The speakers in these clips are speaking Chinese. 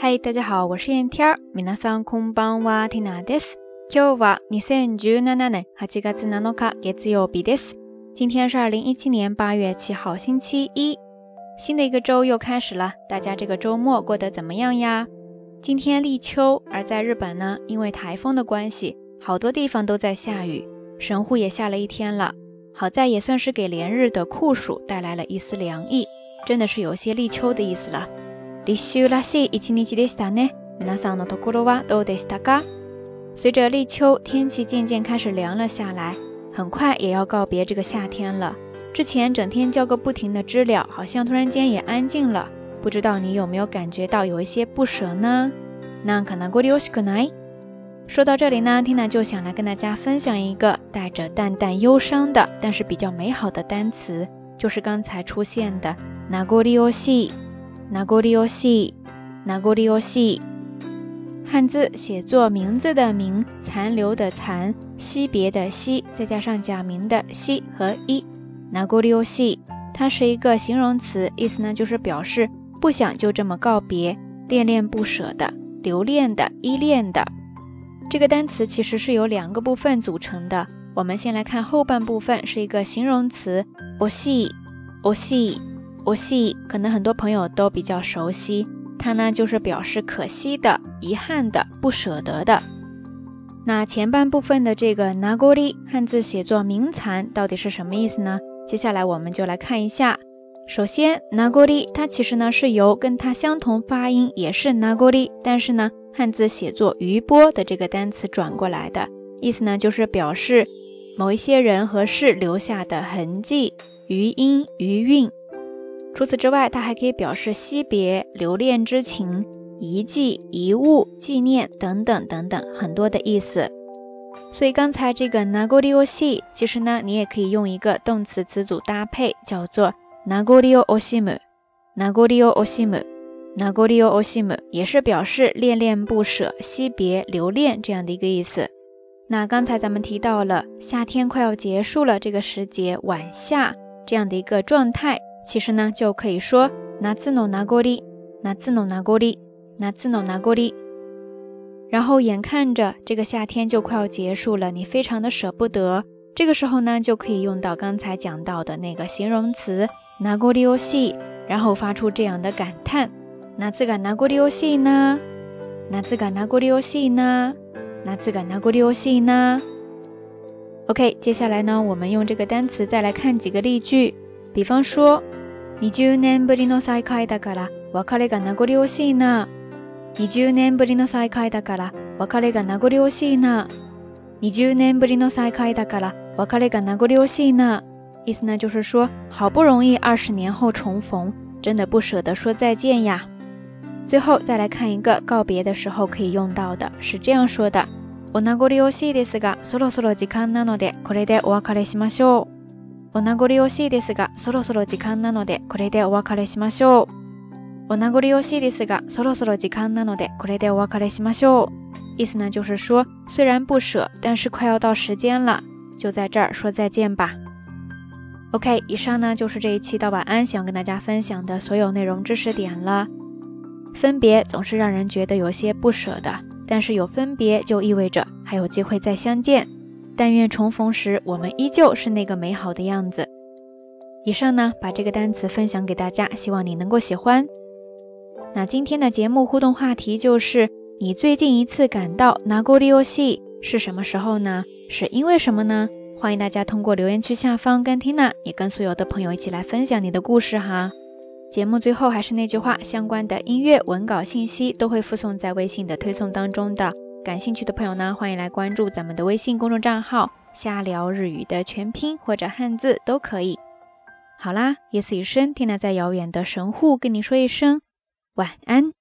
嗨，大家好、我是燕天ティア。皆さんこんばんは、ティナです。今日は二千十七年八月七日、月曜日です。今天是二零一七年八月七号，星期一。新的一个周又开始了，大家这个周末过得怎么样呀？今天立秋，而在日本呢，因为台风的关系，好多地方都在下雨，神户也下了一天了。好在也算是给连日的酷暑带来了一丝凉意，真的是有些立秋的意思了。立秋らしい一日でしたね。皆さんのところはどうでしたか？随着立秋，天气渐渐开始凉了下来，很快也要告别这个夏天了。之前整天叫个不停的知了，好像突然间也安静了。不知道你有没有感觉到有一些不舍呢？那可能グリオシがない。说到这里呢，缇娜就想来跟大家分享一个带着淡淡忧伤的，但是比较美好的单词，就是刚才出现的ナグリオシ。i n a g し、r i o おし，汉字写作名字的名，残留的残，惜别的惜，再加上假名的惜和一，r i o おし，它是一个形容词，意思呢就是表示不想就这么告别，恋恋不舍的，留恋的，依恋的。这个单词其实是由两个部分组成的，我们先来看后半部分是一个形容词おし、おし。我系可能很多朋友都比较熟悉，它呢就是表示可惜的、遗憾的、不舍得的。那前半部分的这个“ o r 里”汉字写作“名残”，到底是什么意思呢？接下来我们就来看一下。首先，“ o r 里”它其实呢是由跟它相同发音也是“ o r 里”，但是呢汉字写作“余波”的这个单词转过来的意思呢，就是表示某一些人和事留下的痕迹、余音、余韵。除此之外，它还可以表示惜别、留恋之情、遗迹、遗物、纪念等等等等很多的意思。所以刚才这个“ n a g o な i o s i 其实呢，你也可以用一个动词词组搭配，叫做“ nagori nagori o osimu o o s i m ご nagori o o s i m む，也是表示恋恋不舍、惜别、留恋这样的一个意思。那刚才咱们提到了夏天快要结束了，这个时节晚夏这样的一个状态。其实呢，就可以说拿自努拿锅力，拿自努拿锅力，拿自努拿锅力。然后眼看着这个夏天就快要结束了，你非常的舍不得。这个时候呢，就可以用到刚才讲到的那个形容词拿锅力欧西，然后发出这样的感叹：拿自个拿锅力欧西呢？拿自个拿锅力欧西呢？拿自个拿锅力欧西呢？OK，接下来呢，我们用这个单词再来看几个例句，比方说。20年ぶりの再会だから別れが名残惜しいな。20年ぶりの再会だから別れが名残惜しいな。20年ぶりの再会だから別れが名残惜しいな。意思呢就是说，好不容易二十年后重逢，真的不舍得说再见呀。最后再来看一个告别的时候可以用到的，是这样说的：お名残惜しいですが、そろそろ時間なので、これでお別れしましょう。お名残惜いですが、そろそろ時間なので、これでお別れしましょう。お名残惜いですが、そろそろ時間なので、これでお別れしましょう。意思呢，就是说虽然不舍，但是快要到时间了，就在这儿说再见吧。OK，以上呢就是这一期到晚安想跟大家分享的所有内容知识点啦。分别总是让人觉得有些不舍的，但是有分别就意味着还有机会再相见。但愿重逢时，我们依旧是那个美好的样子。以上呢，把这个单词分享给大家，希望你能够喜欢。那今天的节目互动话题就是：你最近一次感到难过、离异是什么时候呢？是因为什么呢？欢迎大家通过留言区下方跟 Tina，也跟所有的朋友一起来分享你的故事哈。节目最后还是那句话，相关的音乐、文稿信息都会附送在微信的推送当中的。感兴趣的朋友呢，欢迎来关注咱们的微信公众账号“瞎聊日语”的全拼或者汉字都可以。好啦，夜色已深，听娜在遥远的神户，跟你说一声晚安。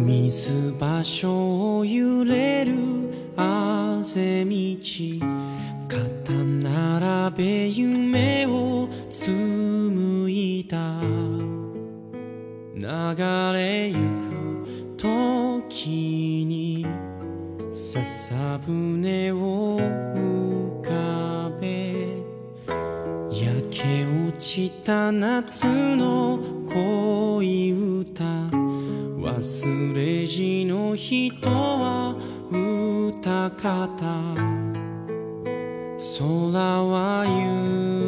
水場所を揺れるあぜ道肩並べ夢を紡いだ流れゆく時に笹舟を浮かべ焼け落ちた夏の恋歌忘れじの人は歌方空は言う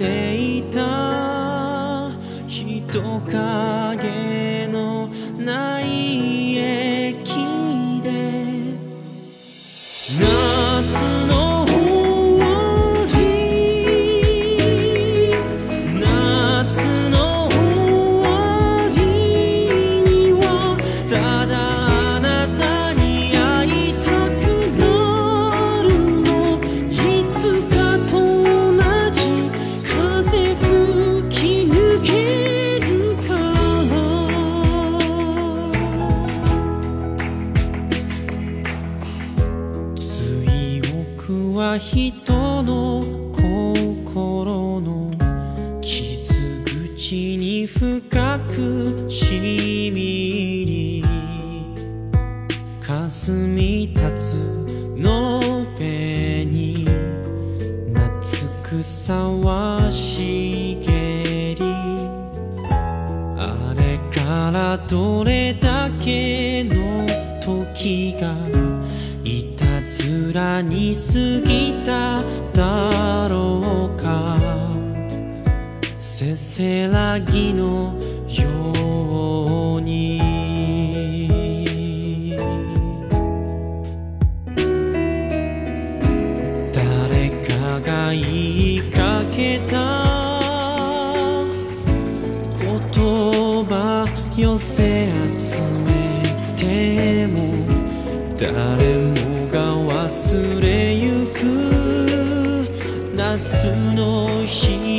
ていた人か人の心の傷口に深く染みり霞み立つのべに夏草はせらぎのように誰かが言いかけた言葉寄せ集めても誰もが忘れゆく夏の日